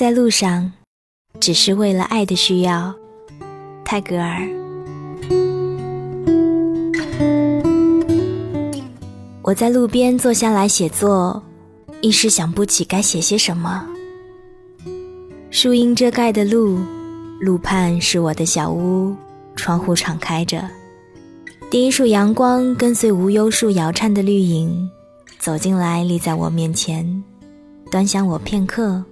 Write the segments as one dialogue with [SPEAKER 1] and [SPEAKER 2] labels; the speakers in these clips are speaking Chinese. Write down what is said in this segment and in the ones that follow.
[SPEAKER 1] 在路上，只是为了爱的需要。泰戈尔。我在路边坐下来写作，一时想不起该写些什么。树荫遮盖的路，路畔是我的小屋，窗户敞开着。第一束阳光跟随无忧树摇颤的绿影，走进来，立在我面前，端详我片刻，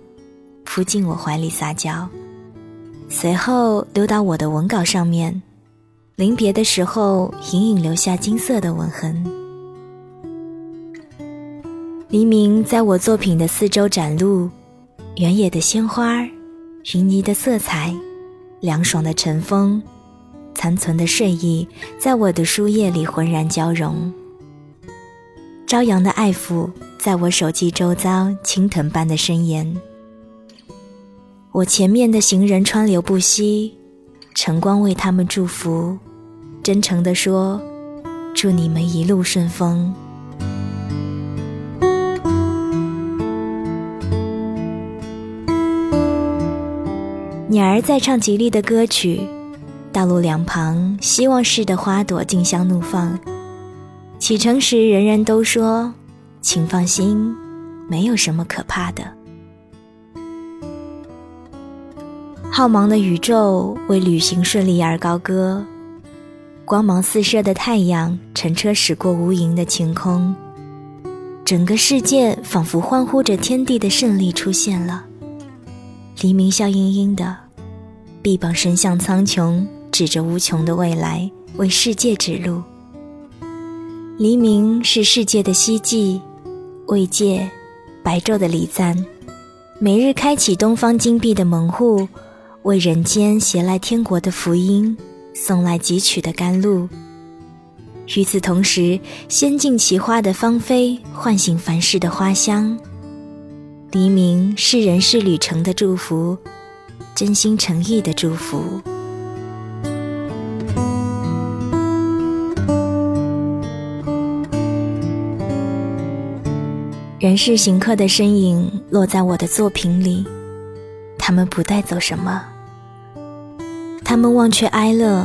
[SPEAKER 1] 扑进我怀里撒娇，随后溜到我的文稿上面，临别的时候隐隐留下金色的吻痕。黎明在我作品的四周展露。原野的鲜花，云泥的色彩，凉爽的晨风，残存的睡意，在我的书页里浑然交融。朝阳的爱抚，在我手机周遭青藤般的伸延。我前面的行人川流不息，晨光为他们祝福，真诚地说：“祝你们一路顺风。”鸟儿在唱吉利的歌曲，道路两旁希望似的花朵竞相怒放。启程时，人人都说：“请放心，没有什么可怕的。”浩茫的宇宙为旅行顺利而高歌，光芒四射的太阳，乘车驶过无垠的晴空，整个世界仿佛欢呼着天地的胜利出现了。黎明笑盈盈的，臂膀伸向苍穹，指着无穷的未来，为世界指路。黎明是世界的希冀，慰藉白昼的礼赞，每日开启东方金碧的门户，为人间携来天国的福音，送来汲取的甘露。与此同时，仙境奇花的芳菲，唤醒凡世的花香。黎明是人世旅程的祝福，真心诚意的祝福。人世行客的身影落在我的作品里，他们不带走什么，他们忘却哀乐，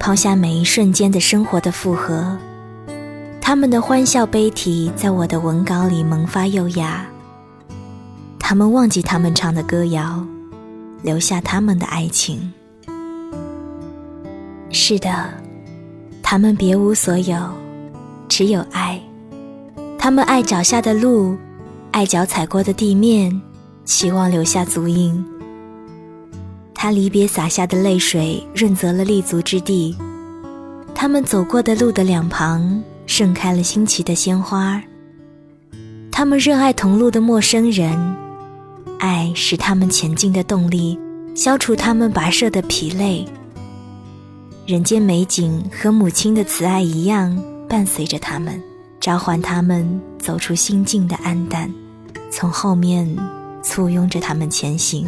[SPEAKER 1] 抛下每一瞬间的生活的负荷，他们的欢笑悲啼在我的文稿里萌发幼芽。他们忘记他们唱的歌谣，留下他们的爱情。是的，他们别无所有，只有爱。他们爱脚下的路，爱脚踩过的地面，期望留下足印。他离别洒下的泪水，润泽了立足之地。他们走过的路的两旁，盛开了新奇的鲜花。他们热爱同路的陌生人。爱是他们前进的动力，消除他们跋涉的疲累。人间美景和母亲的慈爱一样，伴随着他们，召唤他们走出心境的暗淡，从后面簇拥着他们前行。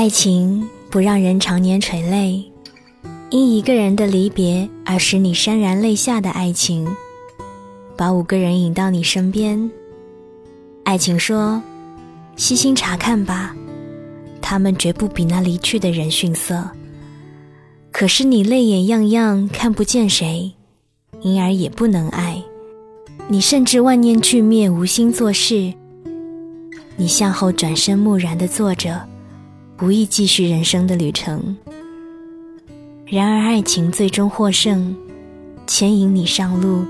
[SPEAKER 1] 爱情不让人常年垂泪，因一个人的离别而使你潸然泪下的爱情。把五个人引到你身边。爱情说：“细心查看吧，他们绝不比那离去的人逊色。可是你泪眼样样看不见谁，因而也不能爱。你甚至万念俱灭，无心做事。你向后转身，木然地坐着，无意继续人生的旅程。然而爱情最终获胜，牵引你上路。”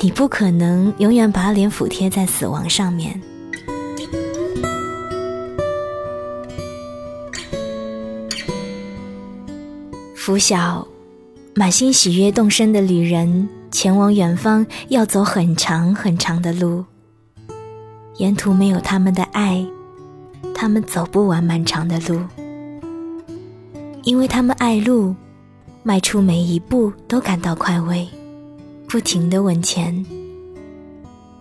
[SPEAKER 1] 你不可能永远把脸俯贴在死亡上面。拂晓，满心喜悦动身的旅人前往远方，要走很长很长的路。沿途没有他们的爱，他们走不完漫长的路，因为他们爱路，迈出每一步都感到快慰。不停的往前，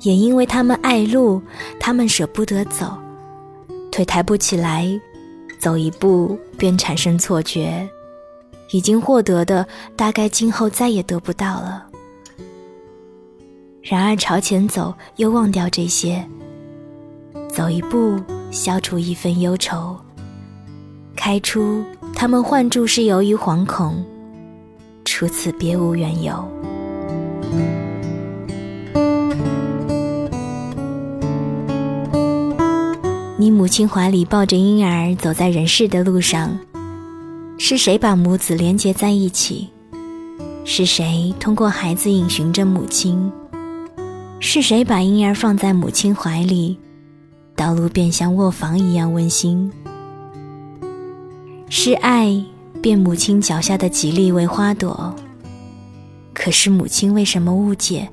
[SPEAKER 1] 也因为他们爱路，他们舍不得走，腿抬不起来，走一步便产生错觉，已经获得的大概今后再也得不到了。然而朝前走，又忘掉这些。走一步，消除一份忧愁。开出，他们唤住是由于惶恐，除此别无缘由。你母亲怀里抱着婴儿走在人世的路上，是谁把母子连结在一起？是谁通过孩子引寻着母亲？是谁把婴儿放在母亲怀里，道路便像卧房一样温馨？是爱变母亲脚下的吉利为花朵。可是母亲为什么误解？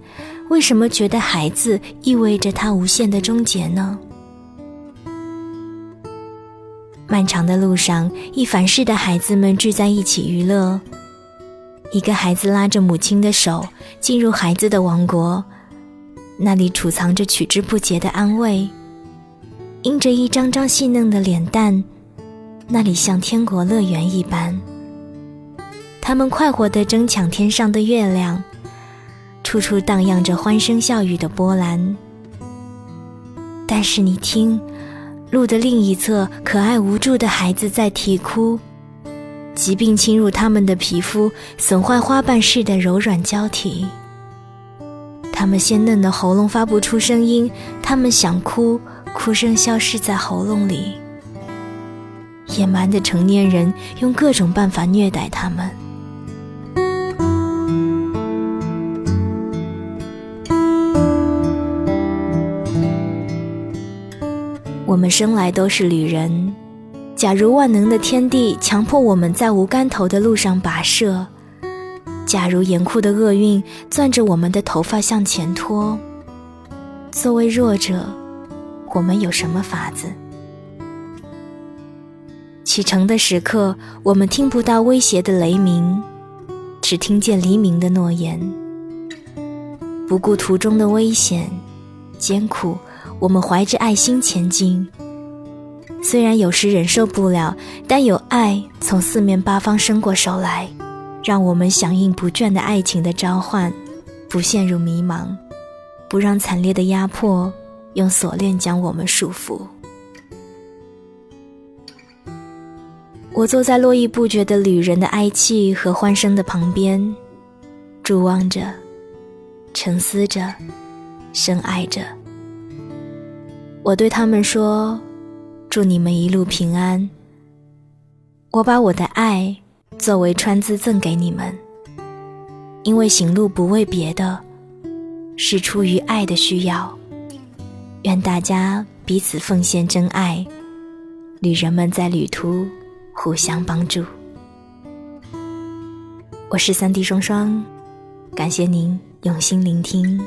[SPEAKER 1] 为什么觉得孩子意味着他无限的终结呢？漫长的路上，一凡世的孩子们聚在一起娱乐。一个孩子拉着母亲的手进入孩子的王国，那里储藏着取之不竭的安慰。映着一张张细嫩的脸蛋，那里像天国乐园一般。他们快活地争抢天上的月亮，处处荡漾着欢声笑语的波澜。但是你听，路的另一侧，可爱无助的孩子在啼哭。疾病侵入他们的皮肤，损坏花瓣似的柔软胶体。他们鲜嫩的喉咙发不出声音，他们想哭，哭声消失在喉咙里。野蛮的成年人用各种办法虐待他们。我们生来都是旅人。假如万能的天地强迫我们在无干头的路上跋涉，假如严酷的厄运攥着我们的头发向前拖，作为弱者，我们有什么法子？启程的时刻，我们听不到威胁的雷鸣，只听见黎明的诺言。不顾途中的危险、艰苦，我们怀着爱心前进。虽然有时忍受不了，但有爱从四面八方伸过手来，让我们响应不倦的爱情的召唤，不陷入迷茫，不让惨烈的压迫用锁链将我们束缚。我坐在络绎不绝的旅人的哀泣和欢声的旁边，注望着，沉思着，深爱着。我对他们说。祝你们一路平安。我把我的爱作为川资赠给你们，因为行路不为别的，是出于爱的需要。愿大家彼此奉献真爱，旅人们在旅途互相帮助。我是三弟双双，感谢您用心聆听。